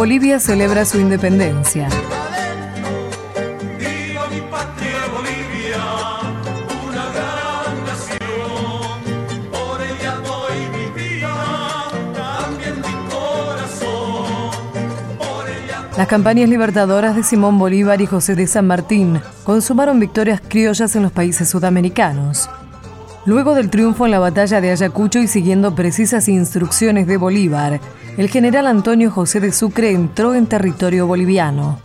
Bolivia celebra su independencia. Las campañas libertadoras de Simón Bolívar y José de San Martín consumaron victorias criollas en los países sudamericanos. Luego del triunfo en la batalla de Ayacucho y siguiendo precisas instrucciones de Bolívar, el general Antonio José de Sucre entró en territorio boliviano.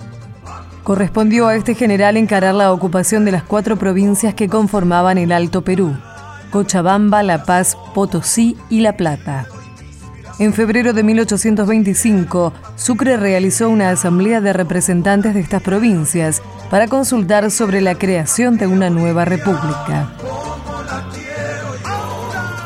Correspondió a este general encarar la ocupación de las cuatro provincias que conformaban el Alto Perú, Cochabamba, La Paz, Potosí y La Plata. En febrero de 1825, Sucre realizó una asamblea de representantes de estas provincias para consultar sobre la creación de una nueva república.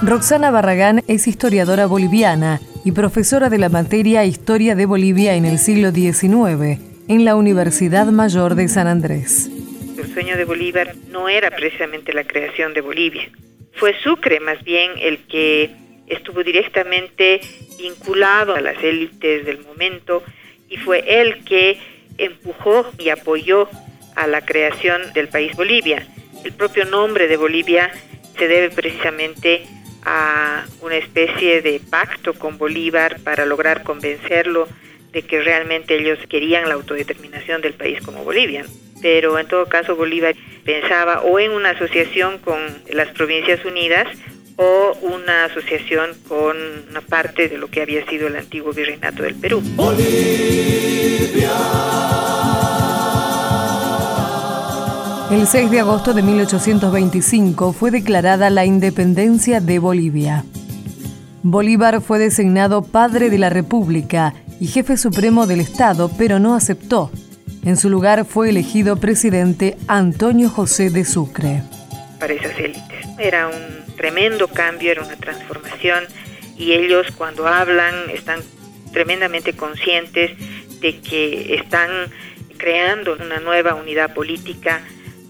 Roxana Barragán es historiadora boliviana y profesora de la materia Historia de Bolivia en el siglo XIX en la Universidad Mayor de San Andrés. El sueño de Bolívar no era precisamente la creación de Bolivia. Fue Sucre más bien el que estuvo directamente vinculado a las élites del momento y fue él que empujó y apoyó a la creación del país Bolivia. El propio nombre de Bolivia se debe precisamente a una especie de pacto con Bolívar para lograr convencerlo de que realmente ellos querían la autodeterminación del país como Bolivia. Pero en todo caso Bolívar pensaba o en una asociación con las Provincias Unidas o una asociación con una parte de lo que había sido el antiguo virreinato del Perú. El 6 de agosto de 1825 fue declarada la independencia de Bolivia. Bolívar fue designado padre de la República y jefe supremo del Estado, pero no aceptó. En su lugar fue elegido presidente Antonio José de Sucre. Para esas élites. Era un tremendo cambio, era una transformación y ellos cuando hablan están tremendamente conscientes de que están creando una nueva unidad política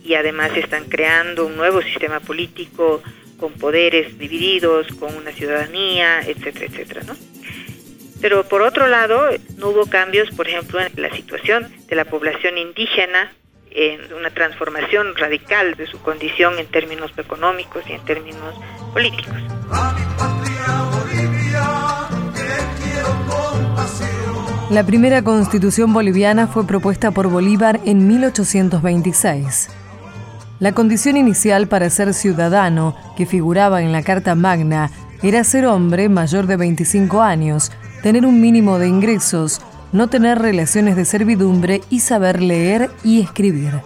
y además están creando un nuevo sistema político con poderes divididos, con una ciudadanía, etcétera, etcétera, ¿no? Pero por otro lado, no hubo cambios, por ejemplo, en la situación de la población indígena en una transformación radical de su condición en términos económicos y en términos políticos. La primera constitución boliviana fue propuesta por Bolívar en 1826. La condición inicial para ser ciudadano, que figuraba en la Carta Magna, era ser hombre mayor de 25 años, tener un mínimo de ingresos, no tener relaciones de servidumbre y saber leer y escribir.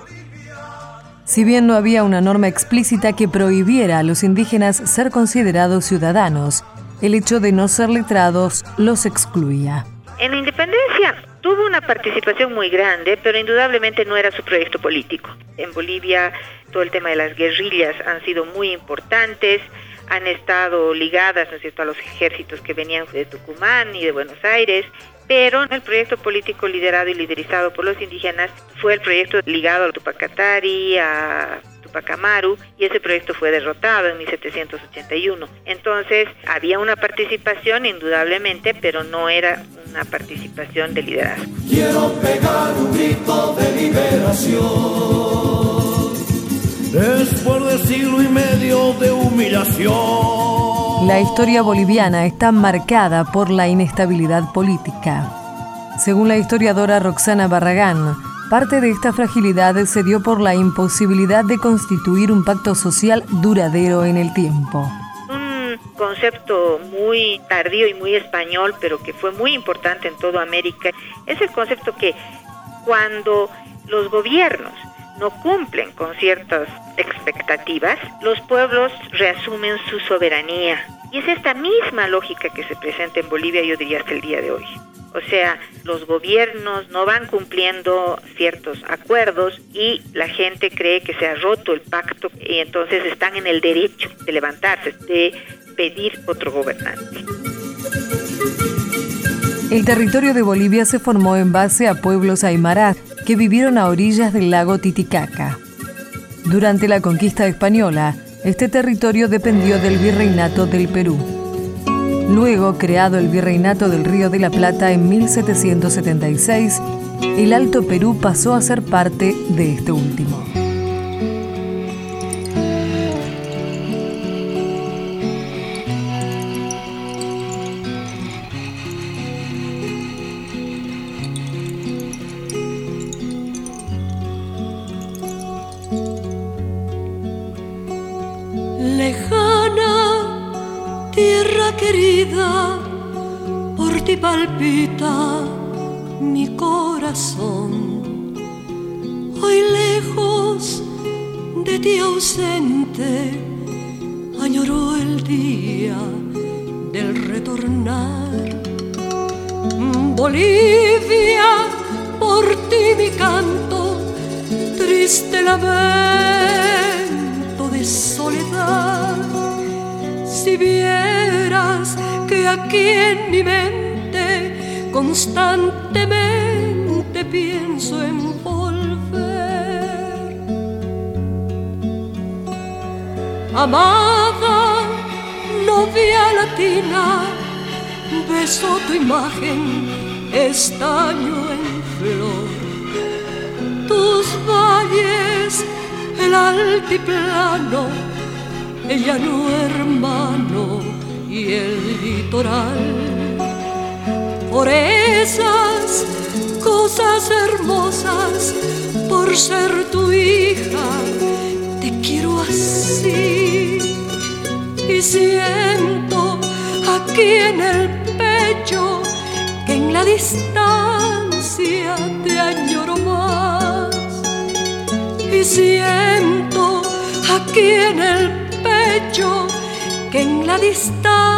Si bien no había una norma explícita que prohibiera a los indígenas ser considerados ciudadanos, el hecho de no ser letrados los excluía. En la independencia tuvo una participación muy grande, pero indudablemente no era su proyecto político. En Bolivia todo el tema de las guerrillas han sido muy importantes, han estado ligadas a los ejércitos que venían de Tucumán y de Buenos Aires, pero el proyecto político liderado y liderizado por los indígenas fue el proyecto ligado a Tupacatari, a Tupac Amaru, y ese proyecto fue derrotado en 1781. Entonces había una participación indudablemente, pero no era una participación de liderazgo. Quiero pegar un grito de liberación. Después de siglo y medio de humillación. La historia boliviana está marcada por la inestabilidad política. Según la historiadora Roxana Barragán, parte de esta fragilidad se dio por la imposibilidad de constituir un pacto social duradero en el tiempo Un concepto muy tardío y muy español, pero que fue muy importante en toda América, es el concepto que cuando los gobiernos no cumplen con ciertas expectativas, los pueblos reasumen su soberanía. Y es esta misma lógica que se presenta en Bolivia, yo diría, hasta el día de hoy. O sea, los gobiernos no van cumpliendo ciertos acuerdos y la gente cree que se ha roto el pacto y entonces están en el derecho de levantarse, de pedir otro gobernante. El territorio de Bolivia se formó en base a pueblos aymara que vivieron a orillas del lago Titicaca. Durante la conquista española, este territorio dependió del virreinato del Perú. Luego, creado el Virreinato del Río de la Plata en 1776, el Alto Perú pasó a ser parte de este último. Palpita mi corazón. Hoy lejos de ti ausente, añoró el día del retornar. Bolivia, por ti mi canto, triste lamento de soledad. Si que aquí en mi mente constantemente pienso en volver. Amada novia latina, beso tu imagen, estaño en flor. Tus valles, el altiplano, el llano hermano y el litoral por esas cosas hermosas, por ser tu hija, te quiero así. Y siento aquí en el pecho que en la distancia te añoro más. Y siento aquí en el pecho que en la distancia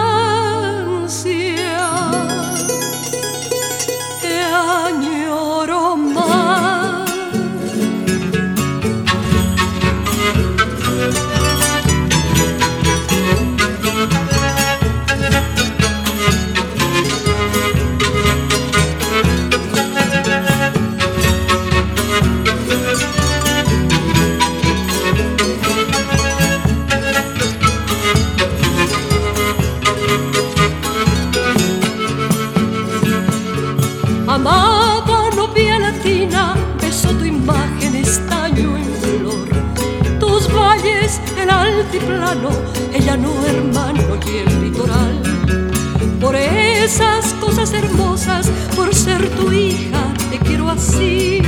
plano, ella no hermano y el litoral. Por esas cosas hermosas, por ser tu hija, te quiero así.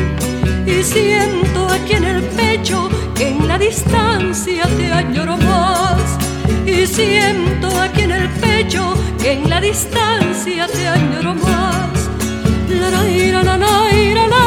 Y siento aquí en el pecho que en la distancia te añoro más. Y siento aquí en el pecho que en la distancia te añoro más. La la ira, la la ira, la